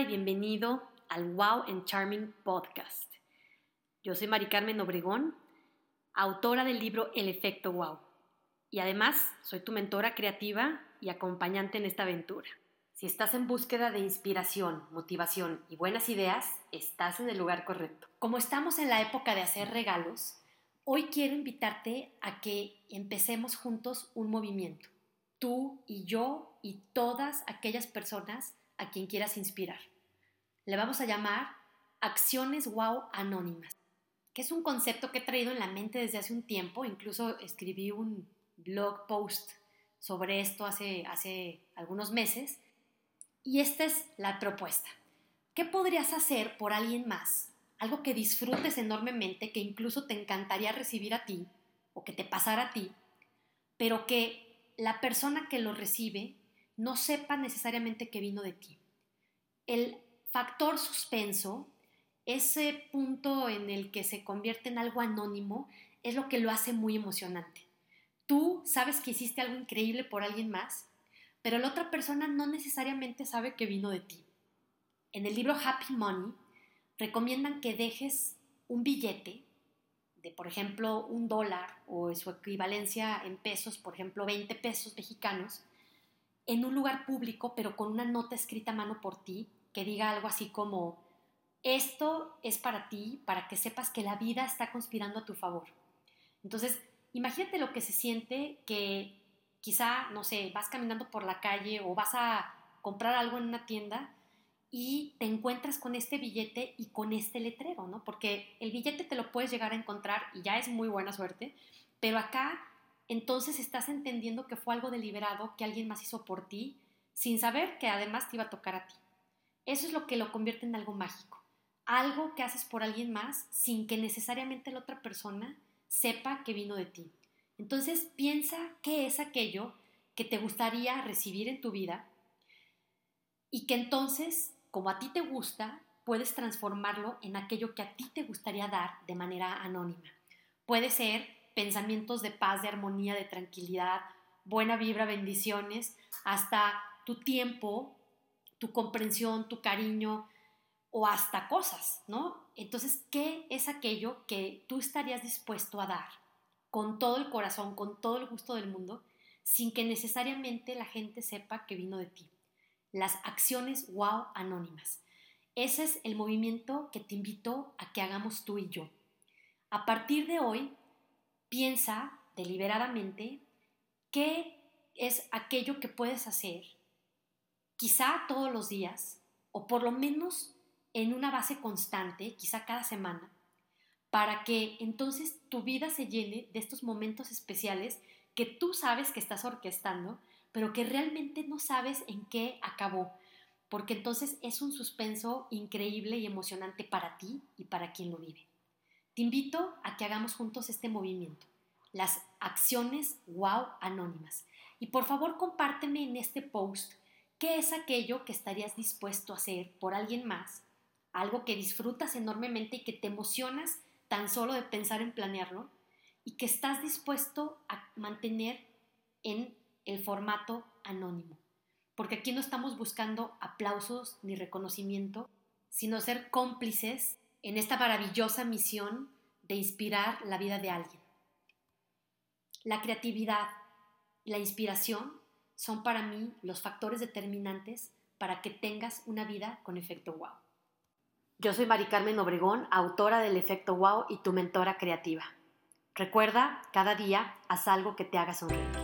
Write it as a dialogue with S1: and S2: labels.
S1: Y bienvenido al Wow and Charming Podcast. Yo soy Mari Carmen Obregón, autora del libro El efecto Wow. Y además soy tu mentora creativa y acompañante en esta aventura. Si estás en búsqueda de inspiración, motivación y buenas ideas, estás en el lugar correcto. Como estamos en la época de hacer regalos, hoy quiero invitarte a que empecemos juntos un movimiento. Tú y yo y todas aquellas personas a quien quieras inspirar. Le vamos a llamar acciones wow anónimas, que es un concepto que he traído en la mente desde hace un tiempo, incluso escribí un blog post sobre esto hace, hace algunos meses, y esta es la propuesta. ¿Qué podrías hacer por alguien más? Algo que disfrutes enormemente, que incluso te encantaría recibir a ti o que te pasara a ti, pero que la persona que lo recibe no sepa necesariamente que vino de ti. El factor suspenso, ese punto en el que se convierte en algo anónimo, es lo que lo hace muy emocionante. Tú sabes que hiciste algo increíble por alguien más, pero la otra persona no necesariamente sabe que vino de ti. En el libro Happy Money recomiendan que dejes un billete de, por ejemplo, un dólar o su equivalencia en pesos, por ejemplo, 20 pesos mexicanos, en un lugar público, pero con una nota escrita a mano por ti, que diga algo así como, esto es para ti, para que sepas que la vida está conspirando a tu favor. Entonces, imagínate lo que se siente que quizá, no sé, vas caminando por la calle o vas a comprar algo en una tienda y te encuentras con este billete y con este letrero, ¿no? Porque el billete te lo puedes llegar a encontrar y ya es muy buena suerte, pero acá entonces estás entendiendo que fue algo deliberado que alguien más hizo por ti, sin saber que además te iba a tocar a ti. Eso es lo que lo convierte en algo mágico, algo que haces por alguien más sin que necesariamente la otra persona sepa que vino de ti. Entonces piensa qué es aquello que te gustaría recibir en tu vida y que entonces, como a ti te gusta, puedes transformarlo en aquello que a ti te gustaría dar de manera anónima. Puede ser pensamientos de paz, de armonía, de tranquilidad, buena vibra, bendiciones, hasta tu tiempo, tu comprensión, tu cariño o hasta cosas, ¿no? Entonces, ¿qué es aquello que tú estarías dispuesto a dar con todo el corazón, con todo el gusto del mundo, sin que necesariamente la gente sepa que vino de ti? Las acciones wow anónimas. Ese es el movimiento que te invito a que hagamos tú y yo. A partir de hoy, Piensa deliberadamente qué es aquello que puedes hacer, quizá todos los días, o por lo menos en una base constante, quizá cada semana, para que entonces tu vida se llene de estos momentos especiales que tú sabes que estás orquestando, pero que realmente no sabes en qué acabó, porque entonces es un suspenso increíble y emocionante para ti y para quien lo vive. Te invito a que hagamos juntos este movimiento, las acciones wow anónimas. Y por favor compárteme en este post qué es aquello que estarías dispuesto a hacer por alguien más, algo que disfrutas enormemente y que te emocionas tan solo de pensar en planearlo y que estás dispuesto a mantener en el formato anónimo. Porque aquí no estamos buscando aplausos ni reconocimiento, sino ser cómplices en esta maravillosa misión de inspirar la vida de alguien. La creatividad y la inspiración son para mí los factores determinantes para que tengas una vida con efecto wow. Yo soy Mari Carmen Obregón, autora del efecto wow y tu mentora creativa. Recuerda, cada día haz algo que te haga sonreír.